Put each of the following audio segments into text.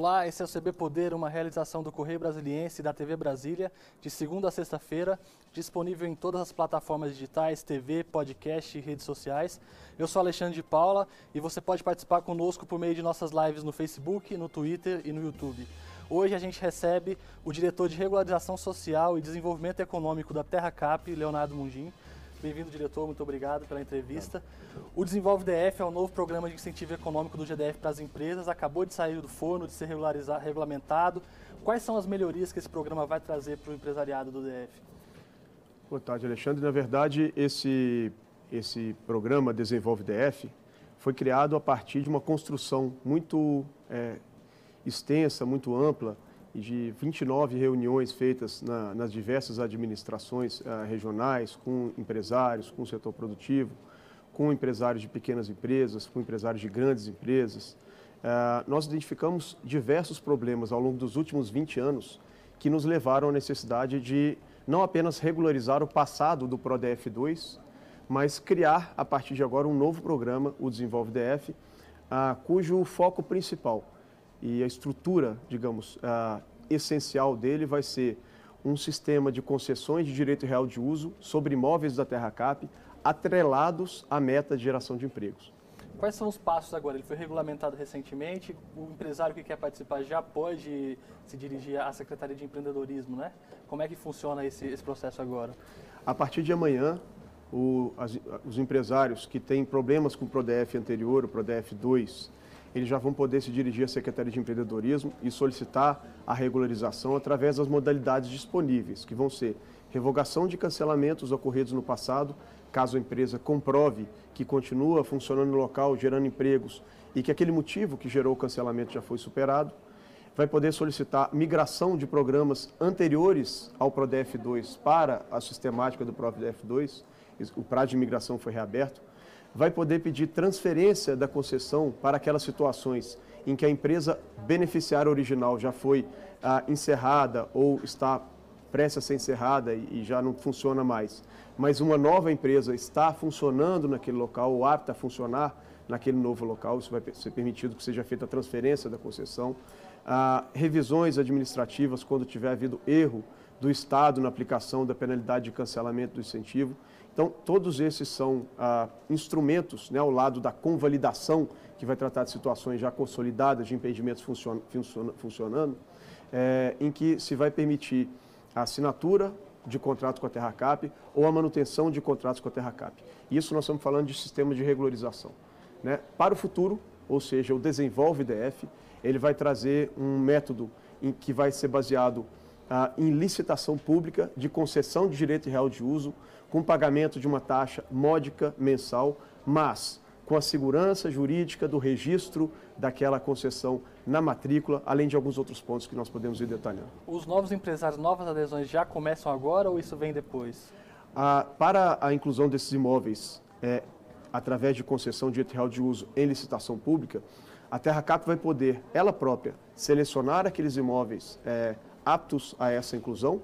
Olá, esse é o CB Poder, uma realização do Correio Brasiliense e da TV Brasília, de segunda a sexta-feira, disponível em todas as plataformas digitais, TV, podcast e redes sociais. Eu sou Alexandre de Paula e você pode participar conosco por meio de nossas lives no Facebook, no Twitter e no YouTube. Hoje a gente recebe o diretor de Regularização Social e Desenvolvimento Econômico da Terra Cap, Leonardo Mundim. Bem-vindo, diretor. Muito obrigado pela entrevista. O Desenvolve DF é o novo programa de incentivo econômico do GDF para as empresas. Acabou de sair do forno, de ser regulamentado. Quais são as melhorias que esse programa vai trazer para o empresariado do DF? Boa tarde, Alexandre. Na verdade, esse, esse programa Desenvolve DF foi criado a partir de uma construção muito é, extensa, muito ampla, de 29 reuniões feitas na, nas diversas administrações uh, regionais, com empresários, com o setor produtivo, com empresários de pequenas empresas, com empresários de grandes empresas. Uh, nós identificamos diversos problemas ao longo dos últimos 20 anos que nos levaram à necessidade de não apenas regularizar o passado do PRODF2, mas criar, a partir de agora, um novo programa, o Desenvolve DF, uh, cujo foco principal e a estrutura, digamos, uh, essencial dele vai ser um sistema de concessões de direito real de uso sobre imóveis da Terra Cap, atrelados à meta de geração de empregos. Quais são os passos agora? Ele foi regulamentado recentemente. O empresário que quer participar já pode se dirigir à Secretaria de Empreendedorismo, né? Como é que funciona esse, esse processo agora? A partir de amanhã, o, as, os empresários que têm problemas com o PRODEF anterior, o PRODEF 2, eles já vão poder se dirigir à Secretaria de Empreendedorismo e solicitar a regularização através das modalidades disponíveis, que vão ser revogação de cancelamentos ocorridos no passado, caso a empresa comprove que continua funcionando no local, gerando empregos e que aquele motivo que gerou o cancelamento já foi superado. Vai poder solicitar migração de programas anteriores ao PRODEF 2 para a sistemática do PRODEF 2. O prazo de migração foi reaberto vai poder pedir transferência da concessão para aquelas situações em que a empresa beneficiária original já foi ah, encerrada ou está prestes a ser encerrada e, e já não funciona mais, mas uma nova empresa está funcionando naquele local ou apta a funcionar naquele novo local, isso vai ser permitido que seja feita a transferência da concessão. Ah, revisões administrativas quando tiver havido erro do Estado na aplicação da penalidade de cancelamento do incentivo. Então, todos esses são ah, instrumentos, né, ao lado da convalidação, que vai tratar de situações já consolidadas de impedimentos funcion funcion funcionando, é, em que se vai permitir a assinatura de contrato com a Terracap ou a manutenção de contratos com a Terracap. Isso nós estamos falando de sistema de regularização. Né? Para o futuro, ou seja, o Desenvolve DF, ele vai trazer um método em que vai ser baseado ah, em licitação pública de concessão de direito real de uso, com pagamento de uma taxa módica mensal, mas com a segurança jurídica do registro daquela concessão na matrícula, além de alguns outros pontos que nós podemos ir detalhando. Os novos empresários, novas adesões já começam agora ou isso vem depois? Ah, para a inclusão desses imóveis é, através de concessão de direito real de uso em licitação pública, a Terra Cap vai poder, ela própria, selecionar aqueles imóveis é, aptos a essa inclusão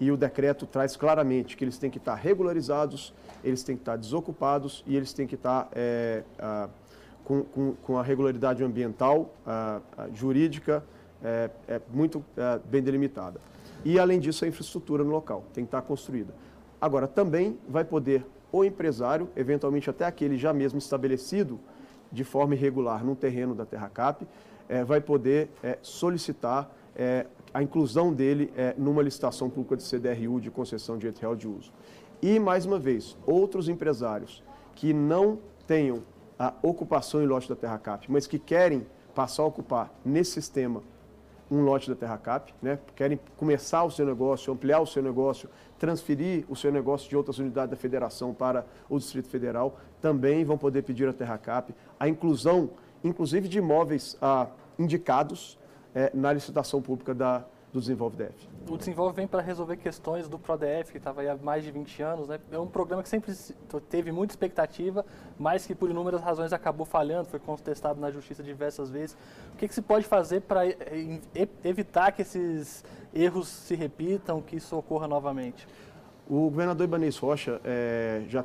e o decreto traz claramente que eles têm que estar regularizados, eles têm que estar desocupados e eles têm que estar é, ah, com, com, com, a regularidade ambiental, ah, jurídica, é, é muito bem delimitada. E, além disso, a infraestrutura no local tem que estar construída. Agora, também vai poder o empresário, eventualmente até aquele já mesmo estabelecido de forma irregular num terreno da Terracap, é, vai poder solicitar a inclusão dele é, numa licitação pública de CDRU de concessão de direito real de uso. E, mais uma vez, outros empresários que não tenham a ocupação em lote da Terracap, mas que querem passar a ocupar nesse sistema um lote da Terracap, né? querem começar o seu negócio, ampliar o seu negócio, transferir o seu negócio de outras unidades da federação para o Distrito Federal, também vão poder pedir à Terracap a inclusão, inclusive de imóveis ah, indicados é, na licitação pública da, do Desenvolve DF. O Desenvolve vem para resolver questões do PRODF, que estava aí há mais de 20 anos. Né? É um programa que sempre teve muita expectativa, mas que por inúmeras razões acabou falhando, foi contestado na justiça diversas vezes. O que, que se pode fazer para evitar que esses erros se repitam, que isso ocorra novamente? O governador Ibanez Rocha é, já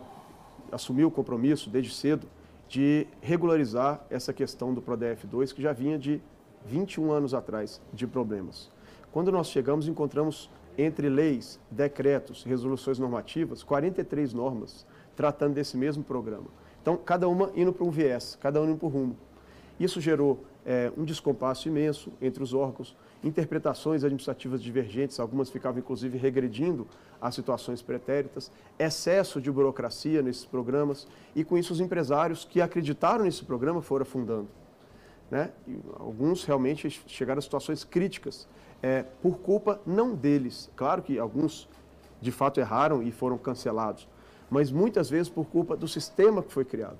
assumiu o compromisso desde cedo de regularizar essa questão do PRODF 2, que já vinha de 21 anos atrás, de problemas. Quando nós chegamos, encontramos entre leis, decretos, resoluções normativas, 43 normas tratando desse mesmo programa. Então, cada uma indo para um viés, cada uma indo para um rumo. Isso gerou é, um descompasso imenso entre os órgãos, interpretações administrativas divergentes, algumas ficavam inclusive regredindo às situações pretéritas, excesso de burocracia nesses programas e com isso os empresários que acreditaram nesse programa foram afundando. Né? Alguns realmente chegaram a situações críticas é, por culpa não deles. Claro que alguns de fato erraram e foram cancelados, mas muitas vezes por culpa do sistema que foi criado.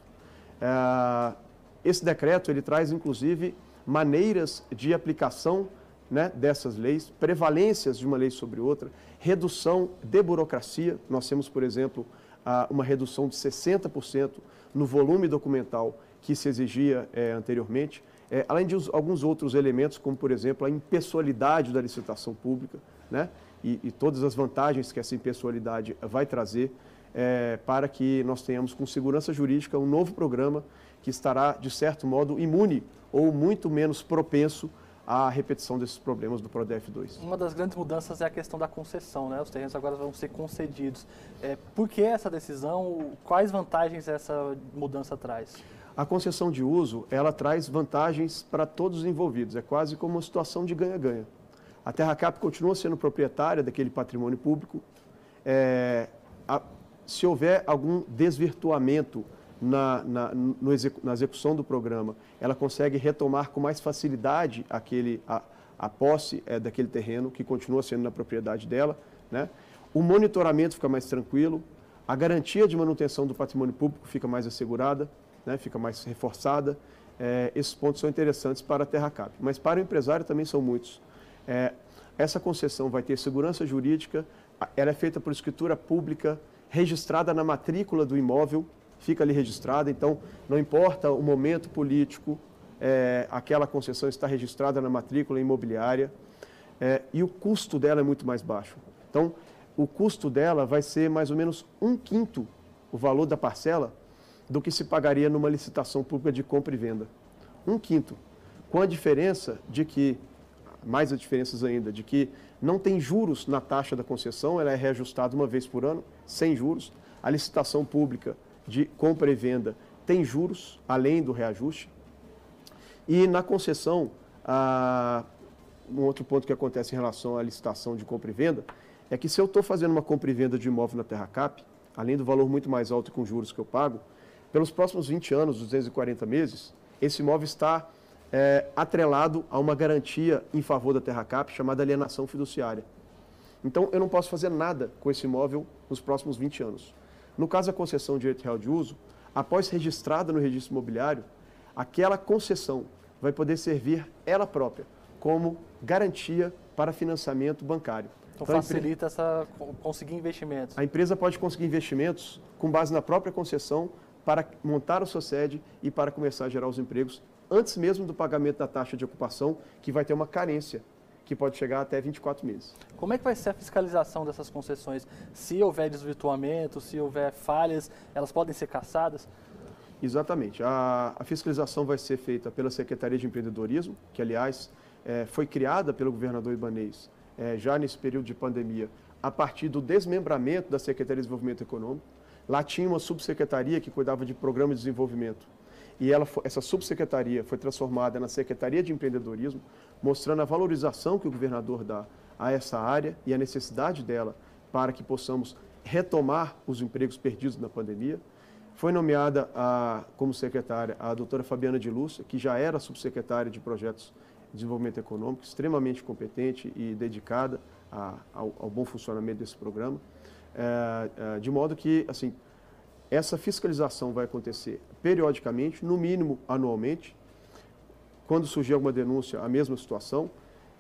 É, esse decreto ele traz inclusive maneiras de aplicação né, dessas leis, prevalências de uma lei sobre outra, redução de burocracia. Nós temos, por exemplo, uma redução de 60% no volume documental que se exigia é, anteriormente, é, além de alguns outros elementos, como, por exemplo, a impessoalidade da licitação pública, né, e, e todas as vantagens que essa impessoalidade vai trazer é, para que nós tenhamos, com segurança jurídica, um novo programa que estará, de certo modo, imune ou muito menos propenso a repetição desses problemas do PRODEF 2. Uma das grandes mudanças é a questão da concessão, né? Os terrenos agora vão ser concedidos. É, por que essa decisão? Quais vantagens essa mudança traz? A concessão de uso, ela traz vantagens para todos os envolvidos. É quase como uma situação de ganha-ganha. A Terra Cap continua sendo proprietária daquele patrimônio público. É, a, se houver algum desvirtuamento na, na, no, na execução do programa, ela consegue retomar com mais facilidade aquele, a, a posse é, daquele terreno, que continua sendo na propriedade dela. Né? O monitoramento fica mais tranquilo, a garantia de manutenção do patrimônio público fica mais assegurada, né? fica mais reforçada. É, esses pontos são interessantes para a TerraCap, mas para o empresário também são muitos. É, essa concessão vai ter segurança jurídica, ela é feita por escritura pública, registrada na matrícula do imóvel, fica ali registrada, então não importa o momento político, é, aquela concessão está registrada na matrícula imobiliária é, e o custo dela é muito mais baixo. Então, o custo dela vai ser mais ou menos um quinto o valor da parcela do que se pagaria numa licitação pública de compra e venda. Um quinto. Com a diferença de que, mais as diferenças ainda, de que não tem juros na taxa da concessão, ela é reajustada uma vez por ano, sem juros. A licitação pública de compra e venda tem juros, além do reajuste. E na concessão, um outro ponto que acontece em relação à licitação de compra e venda é que se eu estou fazendo uma compra e venda de imóvel na Terra Cap, além do valor muito mais alto com juros que eu pago, pelos próximos 20 anos, 240 meses, esse imóvel está é, atrelado a uma garantia em favor da Terra Cap chamada alienação fiduciária. Então, eu não posso fazer nada com esse imóvel nos próximos 20 anos. No caso da concessão de direito real de uso, após registrada no registro imobiliário, aquela concessão vai poder servir ela própria como garantia para financiamento bancário. Então, então facilita essa conseguir investimentos. A empresa pode conseguir investimentos com base na própria concessão para montar a sua sede e para começar a gerar os empregos antes mesmo do pagamento da taxa de ocupação, que vai ter uma carência que pode chegar até 24 meses. Como é que vai ser a fiscalização dessas concessões? Se houver desvirtuamento, se houver falhas, elas podem ser caçadas? Exatamente. A, a fiscalização vai ser feita pela Secretaria de Empreendedorismo, que, aliás, é, foi criada pelo governador Ibanês é, já nesse período de pandemia, a partir do desmembramento da Secretaria de Desenvolvimento Econômico. Lá tinha uma subsecretaria que cuidava de programa de desenvolvimento e ela, essa subsecretaria foi transformada na Secretaria de Empreendedorismo, mostrando a valorização que o governador dá a essa área e a necessidade dela para que possamos retomar os empregos perdidos na pandemia. Foi nomeada a, como secretária a doutora Fabiana de Lúcia, que já era subsecretária de Projetos de Desenvolvimento Econômico, extremamente competente e dedicada a, ao, ao, bom funcionamento desse programa. É, é, de modo que, assim, essa fiscalização vai acontecer periodicamente, no mínimo anualmente. Quando surgir alguma denúncia, a mesma situação.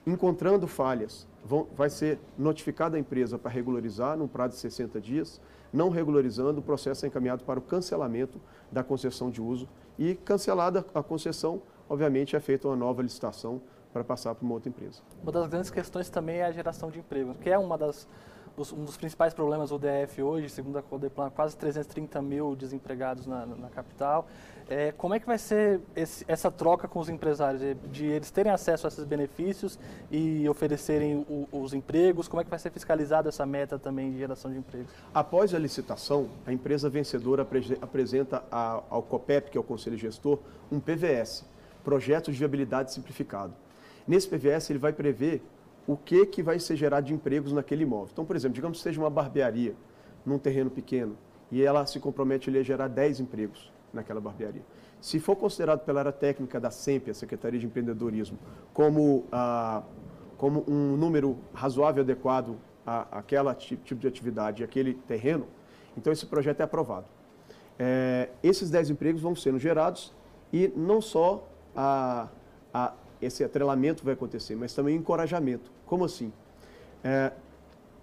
Encontrando falhas, vão, vai ser notificada a empresa para regularizar num prazo de 60 dias. Não regularizando, o processo é encaminhado para o cancelamento da concessão de uso. E cancelada a concessão, obviamente é feita uma nova licitação para passar para uma outra empresa. Uma das grandes questões também é a geração de emprego, que é uma das um dos principais problemas do DF hoje, segundo a Codeplan, quase 330 mil desempregados na, na capital. É, como é que vai ser esse, essa troca com os empresários, de eles terem acesso a esses benefícios e oferecerem o, os empregos? Como é que vai ser fiscalizada essa meta também de geração de empregos? Após a licitação, a empresa vencedora apresenta ao COPEP, que é o Conselho Gestor, um PVS, Projeto de Viabilidade Simplificado. Nesse PVS, ele vai prever o que, que vai ser gerado de empregos naquele imóvel. Então, por exemplo, digamos que seja uma barbearia num terreno pequeno e ela se compromete a gerar 10 empregos naquela barbearia. Se for considerado pela área técnica da SEMP, a Secretaria de Empreendedorismo, como, ah, como um número razoável e adequado a, aquela tipo de atividade, aquele terreno, então esse projeto é aprovado. É, esses 10 empregos vão sendo gerados e não só a, a, esse atrelamento vai acontecer, mas também encorajamento. Como assim? É,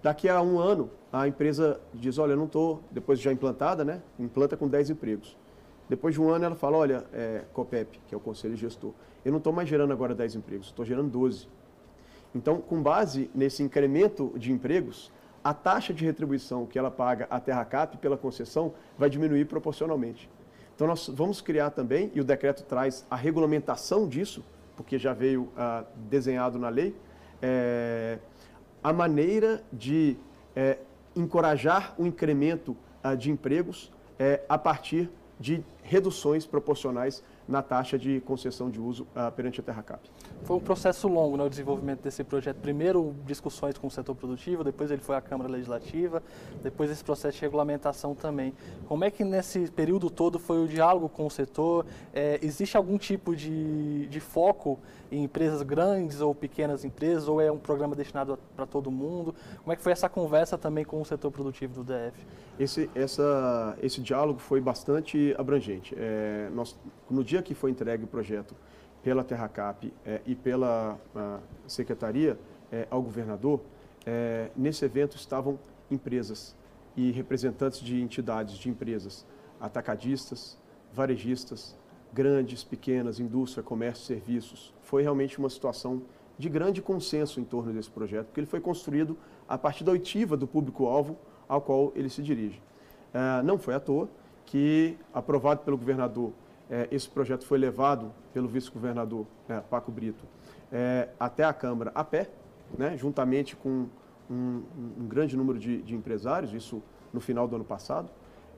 daqui a um ano, a empresa diz, olha, eu não estou, depois de já implantada, né, implanta com 10 empregos. Depois de um ano, ela fala, olha, é, COPEP, que é o Conselho Gestor, eu não estou mais gerando agora 10 empregos, estou gerando 12. Então, com base nesse incremento de empregos, a taxa de retribuição que ela paga à TerraCap pela concessão vai diminuir proporcionalmente. Então, nós vamos criar também, e o decreto traz a regulamentação disso, porque já veio ah, desenhado na lei, é, a maneira de é, encorajar o incremento ah, de empregos é, a partir de reduções proporcionais na taxa de concessão de uso uh, perante a TerraCap. Foi um processo longo no né, desenvolvimento desse projeto. Primeiro, discussões com o setor produtivo, depois ele foi à Câmara Legislativa, depois esse processo de regulamentação também. Como é que nesse período todo foi o diálogo com o setor? É, existe algum tipo de, de foco em empresas grandes ou pequenas empresas, ou é um programa destinado para todo mundo? Como é que foi essa conversa também com o setor produtivo do DF? Esse, essa, esse diálogo foi bastante abrangente. É, nós, no dia que foi entregue o projeto pela Terracap é, e pela Secretaria é, ao governador, é, nesse evento estavam empresas e representantes de entidades de empresas, atacadistas, varejistas, grandes, pequenas, indústria, comércio, serviços. Foi realmente uma situação de grande consenso em torno desse projeto, porque ele foi construído a partir da oitiva do público-alvo ao qual ele se dirige. É, não foi à toa que, aprovado pelo governador é, esse projeto foi levado pelo vice-governador é, Paco Brito é, até a Câmara a pé, né, juntamente com um, um grande número de, de, empresários, isso no final do ano passado,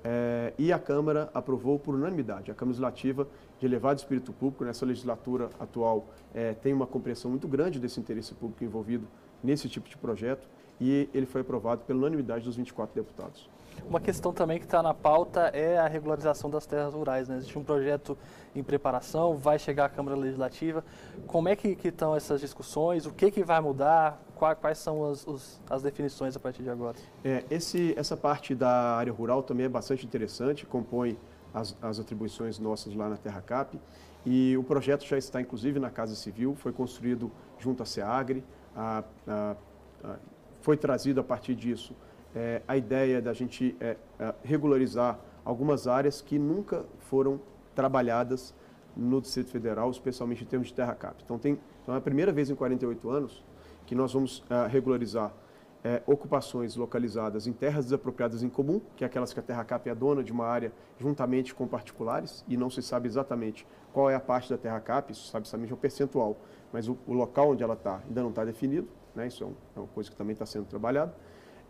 é, e a Câmara aprovou por unanimidade. A Câmara Legislativa, de elevado espírito público, nessa legislatura atual, é, tem uma compreensão muito grande desse interesse público envolvido nesse tipo de projeto, e ele foi aprovado pela unanimidade dos 24 deputados. Uma questão também que está na pauta é a regularização das terras rurais. Né? Existe um projeto em preparação, vai chegar à Câmara Legislativa. Como é que, estão essas discussões? O que, que vai mudar? Quais, quais são as, os, as definições a partir de agora? É, esse, essa parte da área rural também é bastante interessante, compõe as, as atribuições nossas lá na Terra Cap. E o projeto já está, inclusive, na Casa Civil, foi construído junto à SEAGRE, a, a, a, foi trazido a partir disso é, a ideia da gente é, é, regularizar algumas áreas que nunca foram trabalhadas no Distrito Federal, especialmente em termos de terra cap. Então, tem, então é a primeira vez em 48 anos que nós vamos é, regularizar é, ocupações localizadas em terras desapropriadas em comum, que é aquelas que a terra cap é dona de uma área juntamente com particulares, e não se sabe exatamente qual é a parte da terra cap, isso sabe somente o percentual, mas o, o local onde ela está ainda não está definido, né? isso é, um, é uma coisa que também está sendo trabalhada.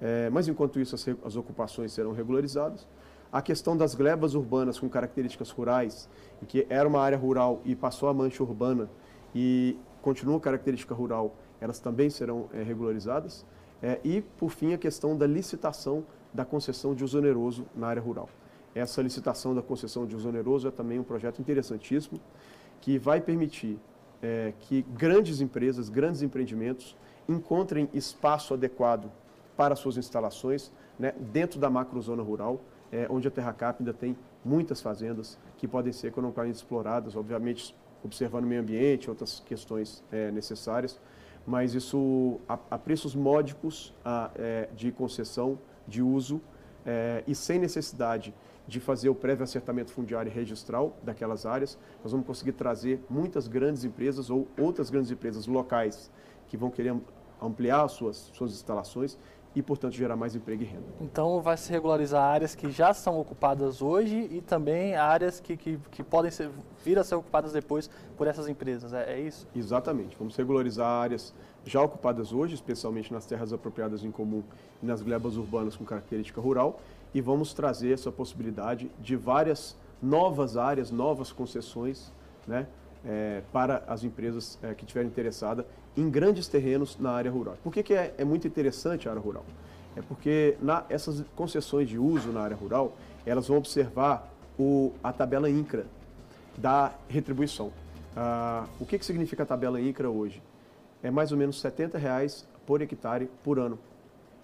É, mas enquanto isso as, as, ocupações serão regularizadas. A questão das glebas urbanas com características rurais, em que era uma área rural e passou a mancha urbana e continua característica rural, elas também serão é, regularizadas. É, e, por fim, a questão da licitação da concessão de uso oneroso na área rural. Essa licitação da concessão de uso oneroso é também um projeto interessantíssimo que vai permitir é, que grandes empresas, grandes empreendimentos encontrem espaço adequado para suas instalações né, dentro da macrozona rural, é, onde a Terracap ainda tem muitas fazendas que podem ser economicamente exploradas, obviamente observando o meio ambiente, outras questões é, necessárias, mas isso a, a preços módicos a, é, de concessão, de uso é, e sem necessidade de fazer o prévio acertamento fundiário e registral daquelas áreas, nós vamos conseguir trazer muitas grandes empresas ou outras grandes empresas locais que vão querer ampliar suas, suas instalações e, portanto, gerar mais emprego e renda. Então, vai se regularizar áreas que já são ocupadas hoje e também áreas que, que, que podem ser, vir a ser ocupadas depois por essas empresas, é, é isso? Exatamente. Vamos regularizar áreas já ocupadas hoje, especialmente nas terras apropriadas em comum e nas glebas urbanas com característica rural, e vamos trazer essa possibilidade de várias novas áreas, novas concessões, né, é, para as empresas é, que estiverem interessadas em grandes terrenos na área rural. Por que, que é, é muito interessante a área rural? É porque na, essas concessões de uso na área rural, elas vão observar o, a tabela INCRA da retribuição. Ah, o que, que significa a tabela INCRA hoje? É mais ou menos 70 reais por hectare por ano.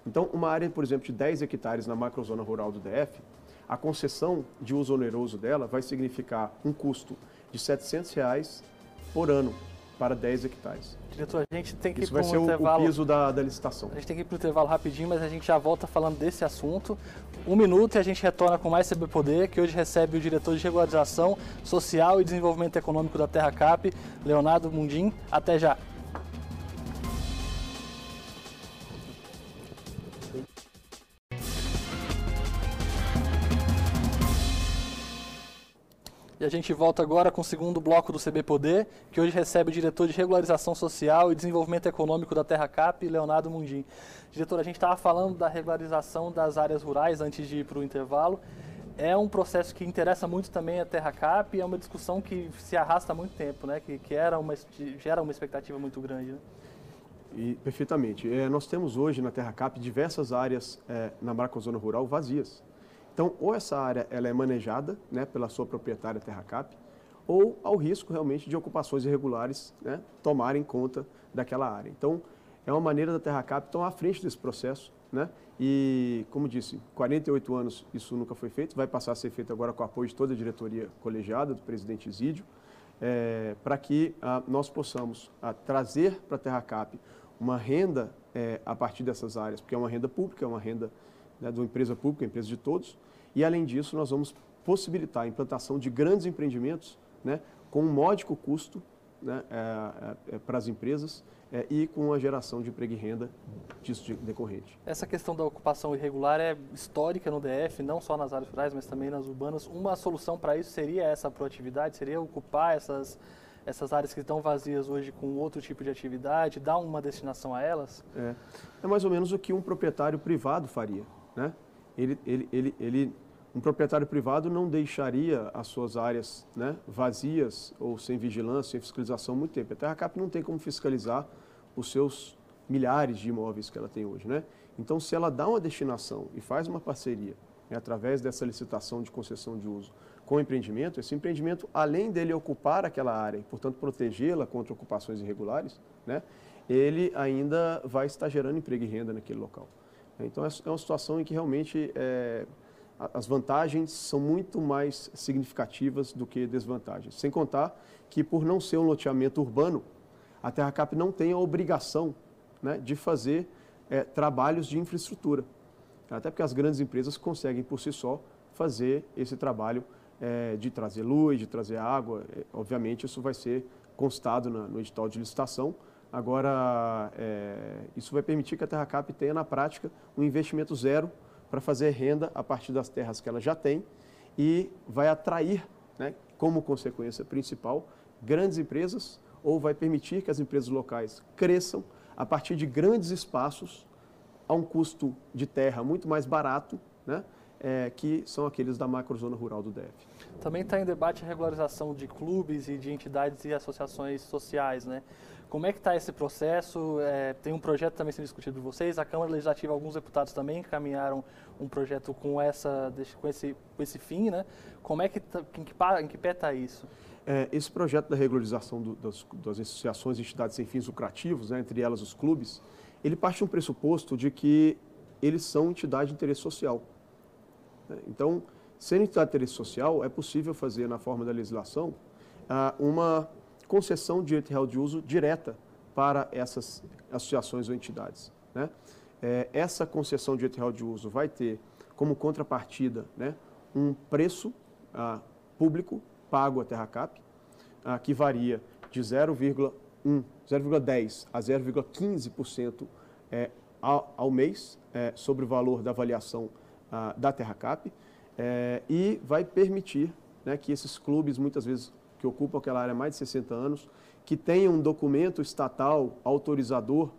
Então, uma área, por exemplo, de 10 hectares na macrozona rural do DF, a concessão de uso oneroso dela vai significar um custo de 700 reais por ano para 10 hectares. Diretor, a gente tem que Isso ir para um intervalo. o piso da, da licitação. A gente tem que ir para o intervalo rapidinho, mas a gente já volta falando desse assunto. Um minuto e a gente retorna com mais CB Poder, que hoje recebe o diretor de regularização social e desenvolvimento econômico da Terra Cap, Leonardo Mundim. Até já. E a gente volta agora com o segundo bloco do CB Poder, que hoje recebe o diretor de Regularização Social e Desenvolvimento Econômico da Terra Cap, Leonardo Mundim. Diretor, a gente estava falando da regularização das áreas rurais antes de ir para o intervalo. É um processo que interessa muito também a Terra Cap e é uma discussão que se arrasta há muito tempo, né? que, que era uma, gera uma expectativa muito grande. Né? E, perfeitamente. É, nós temos hoje na Terra Cap diversas áreas é, na macrozona rural vazias. Então, ou essa área ela é manejada né, pela sua proprietária TerraCap, ou ao risco realmente de ocupações irregulares né, tomarem conta daquela área. Então, é uma maneira da TerraCap tomar à frente desse processo. Né? E, como disse, 48 anos isso nunca foi feito, vai passar a ser feito agora com o apoio de toda a diretoria colegiada, do presidente Isídio, é, para que ah, nós possamos ah, trazer para a TerraCap uma renda é, a partir dessas áreas, porque é uma renda pública, é uma renda né, de uma empresa pública, empresa de todos, e, além disso, nós vamos possibilitar a implantação de grandes empreendimentos né, com um módico custo né, é, é, é para as empresas é, e com a geração de emprego e renda disso decorrente. Essa questão da ocupação irregular é histórica no DF, não só nas áreas rurais, mas também nas urbanas. Uma solução para isso seria essa proatividade, seria ocupar essas, essas áreas que estão vazias hoje com outro tipo de atividade, dar uma destinação a elas? É, é mais ou menos o que um proprietário privado faria. Né? Ele, ele, ele, ele um proprietário privado não deixaria as suas áreas né, vazias ou sem vigilância, sem fiscalização muito tempo. A TerraCap não tem como fiscalizar os seus milhares de imóveis que ela tem hoje. Né? Então, se ela dá uma destinação e faz uma parceria né, através dessa licitação de concessão de uso com o empreendimento, esse empreendimento, além dele ocupar aquela área e, portanto, protegê-la contra ocupações irregulares, né, ele ainda vai estar gerando emprego e renda naquele local. Então, é, é uma situação em que realmente é, as vantagens são muito mais significativas do que desvantagens. Sem contar que, por não ser um loteamento urbano, a TerraCap não tem a obrigação né, de fazer é, trabalhos de infraestrutura. Até porque as grandes empresas conseguem, por si só, fazer esse trabalho é, de trazer luz, de trazer água. É, obviamente, isso vai ser constado na, no edital de licitação. Agora, é, isso vai permitir que a TerraCap tenha, na prática, um investimento zero para fazer renda a partir das terras que ela já tem e vai atrair, né, como consequência principal, grandes empresas ou vai permitir que as empresas locais cresçam a partir de grandes espaços a um custo de terra muito mais barato, né, é, que são aqueles da macrozona rural do DF. Também está em debate a regularização de clubes e de entidades e associações sociais, né? Como é que está esse processo? É, tem um projeto também sendo discutido por vocês. A Câmara Legislativa, alguns deputados também encaminharam um projeto com, essa, com, esse, com esse fim, né? Como é que, tá, em, que, em que pé está isso? É, esse projeto da regularização do, das, das, associações e entidades sem fins lucrativos, né, entre elas os clubes, ele parte de um pressuposto de que eles são entidade de interesse social. Né? Então, sendo entidade de interesse social, é possível fazer, na forma da legislação, ah, uma concessão de direito real de uso direta para essas associações ou entidades. Né? É, essa concessão de direito real de uso vai ter como contrapartida né, um preço ah, público pago à TerraCap, ah, que varia de 0,1, 0,10 a 0,15% é, ao, ao mês é, sobre o valor da avaliação ah, da TerraCap é, e vai permitir né, que esses clubes, muitas vezes que ocupam aquela área há mais de 60 anos, que tenham um documento estatal autorizador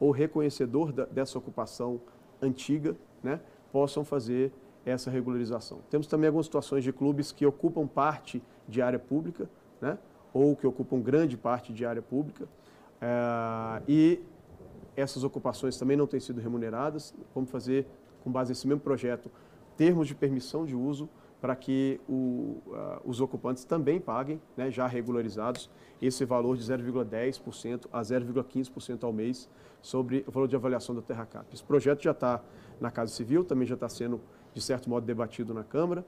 ou reconhecedor da, dessa ocupação antiga, né, possam fazer essa regularização. Temos também algumas situações de clubes que ocupam parte de área pública, né, ou que ocupam grande parte de área pública, é, e essas ocupações também não têm sido remuneradas. Vamos fazer, com base nesse mesmo projeto, termos de permissão de uso para que o, uh, os ocupantes também paguem, né, já regularizados, esse valor de 0,10% a 0,15% ao mês sobre o valor de avaliação da TerraCap. Esse projeto já está na Casa Civil, também já está sendo, de certo modo, debatido na Câmara,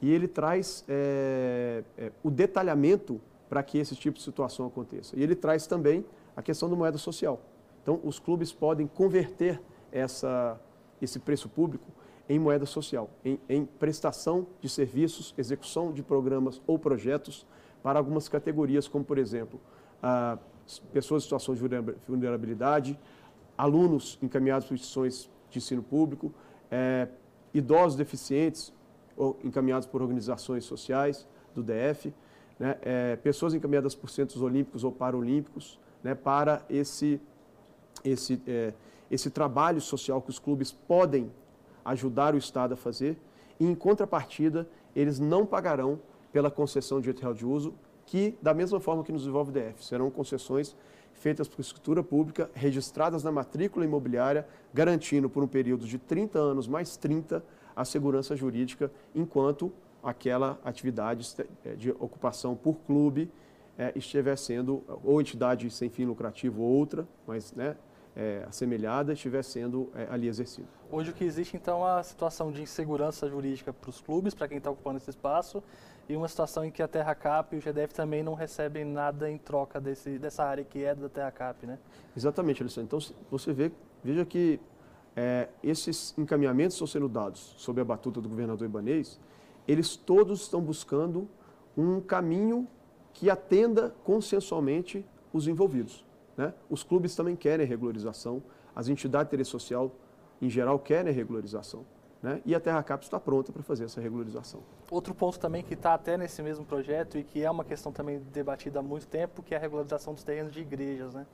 e ele traz é, é, o detalhamento para que esse tipo de situação aconteça. E ele traz também a questão da moeda social. Então, os clubes podem converter essa, esse preço público em moeda social, em, em, prestação de serviços, execução de programas ou projetos para algumas categorias, como, por exemplo, ah, pessoas em situação de vulnerabilidade, alunos encaminhados por instituições de ensino público, eh, idosos deficientes ou encaminhados por organizações sociais do DF, né, eh, pessoas encaminhadas por centros olímpicos ou paralímpicos, né, para esse, esse, é, esse trabalho social que os clubes podem ajudar o Estado a fazer, e em contrapartida, eles não pagarão pela concessão de direito real de uso, que, da mesma forma que nos envolve o DF, serão concessões feitas por escritura pública, registradas na matrícula imobiliária, garantindo por um período de 30 anos mais 30 a segurança jurídica, enquanto aquela atividade de ocupação por clube é, estiver sendo, ou entidade sem fim lucrativo ou outra, mas né, é, assemelhada, estiver sendo é, ali exercida. Hoje o que existe então é a situação de insegurança jurídica para os clubes, para quem está ocupando esse espaço, e uma situação em que a Terra Cap e o GDF também não recebem nada em troca desse, dessa área que é da Terra Cap, né? Exatamente, Alessandro. Então você vê, veja que é, esses encaminhamentos estão sendo dados sob a batuta do governador Ibanês, eles todos estão buscando um caminho que atenda consensualmente os envolvidos. Né? Os clubes também querem regularização, as entidades de interesse social, em geral, querem regularização. Né? E a Terra Cap está pronta para fazer essa regularização. Outro ponto também que está até nesse mesmo projeto e que é uma questão também debatida há muito tempo, que é a regularização dos terrenos de igrejas. Né?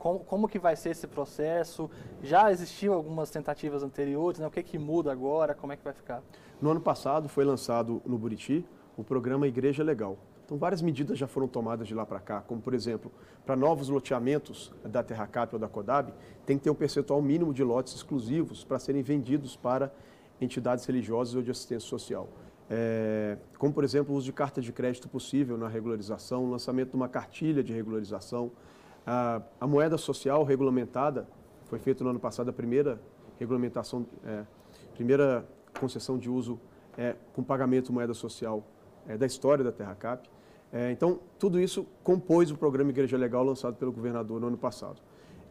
Como, como que vai ser esse processo? Já existiam algumas tentativas anteriores, né? o que, que muda agora? Como é que vai ficar? No ano passado foi lançado no Buriti o programa Igreja Legal. Então, várias medidas já foram tomadas de lá para cá, como, por exemplo, para novos loteamentos da Terracap ou da Codab, tem que ter um percentual mínimo de lotes exclusivos para serem vendidos para entidades religiosas ou de assistência social. É, como, por exemplo, o uso de carta de crédito possível na regularização, o lançamento de uma cartilha de regularização. A, a moeda social regulamentada, foi feita no ano passado a primeira regulamentação, é, primeira concessão de uso é, com pagamento moeda social é, da história da Terracap. É, então, tudo isso compôs o programa Igreja Legal lançado pelo governador no ano passado.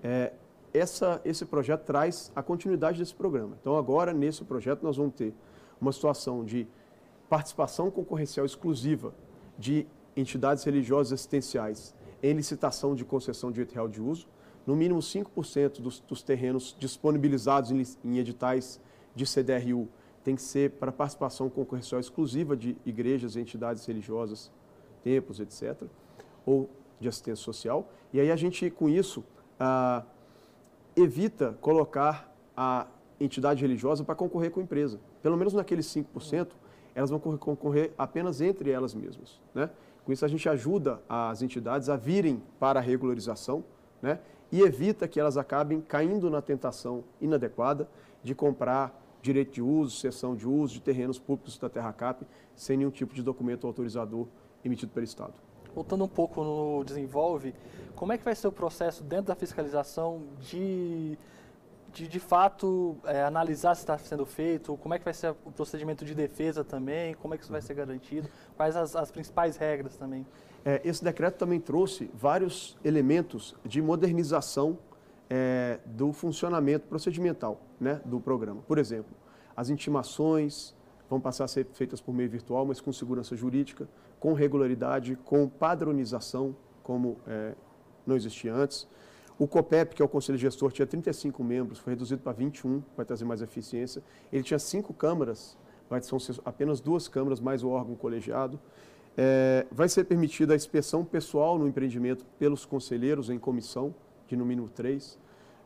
É, essa, esse projeto traz a continuidade desse programa. Então, agora, nesse projeto, nós vamos ter uma situação de participação concorrencial exclusiva de entidades religiosas assistenciais em licitação de concessão de direito real de uso, no mínimo 5% dos, dos terrenos disponibilizados em, em editais de CDRU tem que ser para participação concorrencial exclusiva de igrejas e entidades religiosas templos, etc., ou de assistência social. E aí a gente, com isso, ah, evita colocar a entidade religiosa para concorrer com a empresa. Pelo menos naqueles 5%, elas vão concorrer apenas entre elas mesmas. Né? Com isso, a gente ajuda as entidades a virem para a regularização né? e evita que elas acabem caindo na tentação inadequada de comprar direito de uso, cessão de uso de terrenos públicos da Terra Cap sem nenhum tipo de documento autorizador emitido pelo Estado. Voltando um pouco no desenvolve, como é que vai ser o processo dentro da fiscalização de, de, de fato, é, analisar se está sendo feito, como é que vai ser o procedimento de defesa também, como é que isso vai ser garantido, quais as, as principais regras também? É, esse decreto também trouxe vários elementos de modernização é, do funcionamento procedimental né, do programa. Por exemplo, as intimações, vão passar a ser feitas por meio virtual, mas com segurança jurídica, com regularidade, com padronização, como é, não existia antes. O COPEP, que é o Conselho Gestor, tinha 35 membros, foi reduzido para 21, vai trazer mais eficiência. Ele tinha cinco câmaras, vai são apenas duas câmaras mais o órgão colegiado. É, vai ser permitida a inspeção pessoal no empreendimento pelos conselheiros em comissão, de no mínimo três.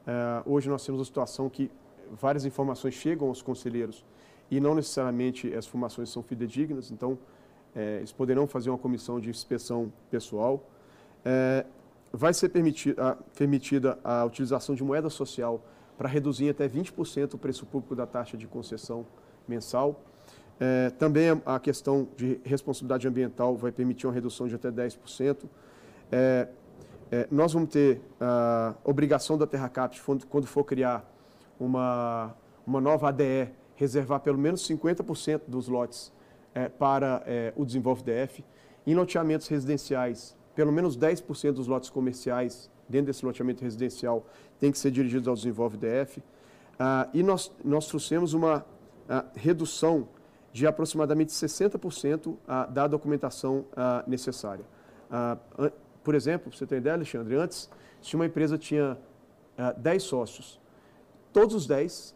É, hoje nós temos a situação que várias informações chegam aos conselheiros e não necessariamente as informações são fidedignas, então é, eles poderão fazer uma comissão de inspeção pessoal. É, vai ser permitida a, permitida a utilização de moeda social para reduzir até 20% o preço público da taxa de concessão mensal. É, também a questão de responsabilidade ambiental vai permitir uma redução de até 10%. É, é, nós vamos ter a obrigação da Terra Cap, quando for criar uma, uma nova ADE, reservar pelo menos 50% dos lotes é, para é, o Desenvolve DF. Em loteamentos residenciais, pelo menos 10% dos lotes comerciais dentro desse loteamento residencial tem que ser dirigidos ao Desenvolve DF. Ah, e nós, nós trouxemos uma ah, redução de aproximadamente 60% ah, da documentação ah, necessária. Ah, por exemplo, você tem ideia, Alexandre, antes, se uma empresa tinha 10 ah, sócios, todos os 10,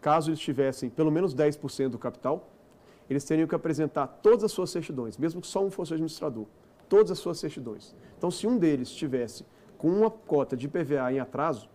caso eles tivessem pelo menos 10% do capital, eles teriam que apresentar todas as suas certidões, mesmo que só um fosse administrador, todas as suas certidões. Então, se um deles estivesse com uma cota de PVA em atraso,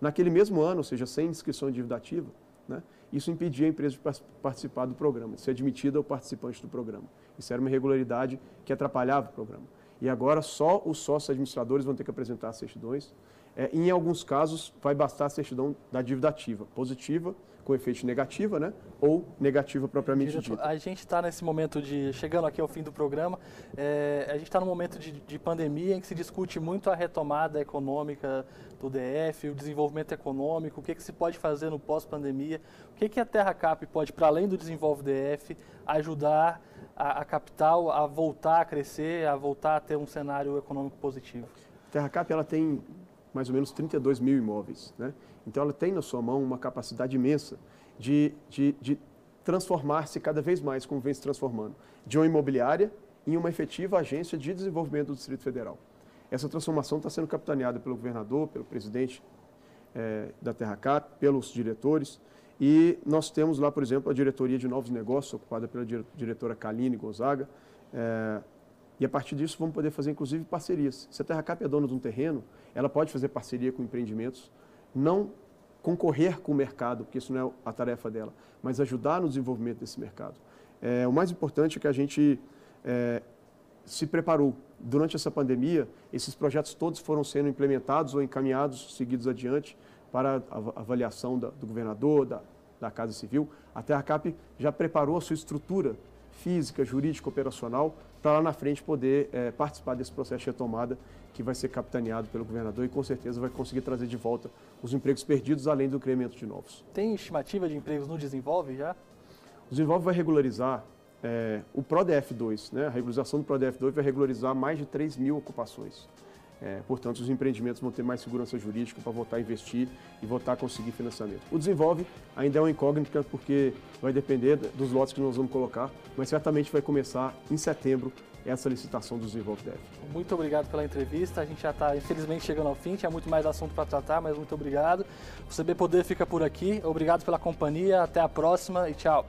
naquele mesmo ano, ou seja, sem inscrição em dívida ativa, né, isso impedia a empresa de participar do programa, de ser admitida ao participante do programa. Isso era uma irregularidade que atrapalhava o programa. E agora só os sócios administradores vão ter que apresentar as certidões é, em alguns casos, vai bastar a certidão da dívida ativa, positiva, com efeito negativa, né? Ou negativa propriamente Diretor, dita. A gente está nesse momento de, chegando aqui ao fim do programa, é, a gente está num momento de, de, pandemia em que se discute muito a retomada econômica do DF, o desenvolvimento econômico, o que, que se pode fazer no pós-pandemia, o que, que a Terra Cap pode, para além do Desenvolve DF, ajudar a, a capital a voltar a crescer, a voltar a ter um cenário econômico positivo. Terra Cap ela tem mais ou menos 32 mil imóveis. Né? Então, ela tem na sua mão uma capacidade imensa de, de, de transformar-se cada vez mais, como vem se transformando, de uma imobiliária em uma efetiva agência de desenvolvimento do Distrito Federal. Essa transformação está sendo capitaneada pelo governador, pelo presidente é, da Cap, pelos diretores. E nós temos lá, por exemplo, a diretoria de novos negócios, ocupada pela diretora Kaline Gonzaga, é, e a partir disso vamos poder fazer inclusive parcerias. Se a Terra Cap é dona de um terreno, ela pode fazer parceria com empreendimentos, não concorrer com o mercado, porque isso não é a tarefa dela, mas ajudar no desenvolvimento desse mercado. É, o mais importante é que a gente é, se preparou. Durante essa pandemia, esses projetos todos foram sendo implementados ou encaminhados, seguidos adiante, para a avaliação da, do governador, da, da Casa Civil. A Terra Cap já preparou a sua estrutura física, jurídica, operacional, para lá na frente poder é, participar desse processo de retomada que vai ser capitaneado pelo governador e com certeza vai conseguir trazer de volta os empregos perdidos, além do incremento de novos. Tem estimativa de empregos no Desenvolve já? O Desenvolve vai regularizar é, o PRODF2, né? a regularização do PRODF2 vai regularizar mais de 3 mil ocupações. É, portanto, os empreendimentos vão ter mais segurança jurídica para voltar a investir e voltar a conseguir financiamento. O desenvolve ainda é uma incógnita porque vai depender dos lotes que nós vamos colocar, mas certamente vai começar em setembro essa licitação do Desenvolve Dev. Muito obrigado pela entrevista. A gente já está, infelizmente, chegando ao fim. Tinha muito mais assunto para tratar, mas muito obrigado. O CB Poder fica por aqui. Obrigado pela companhia. Até a próxima e tchau.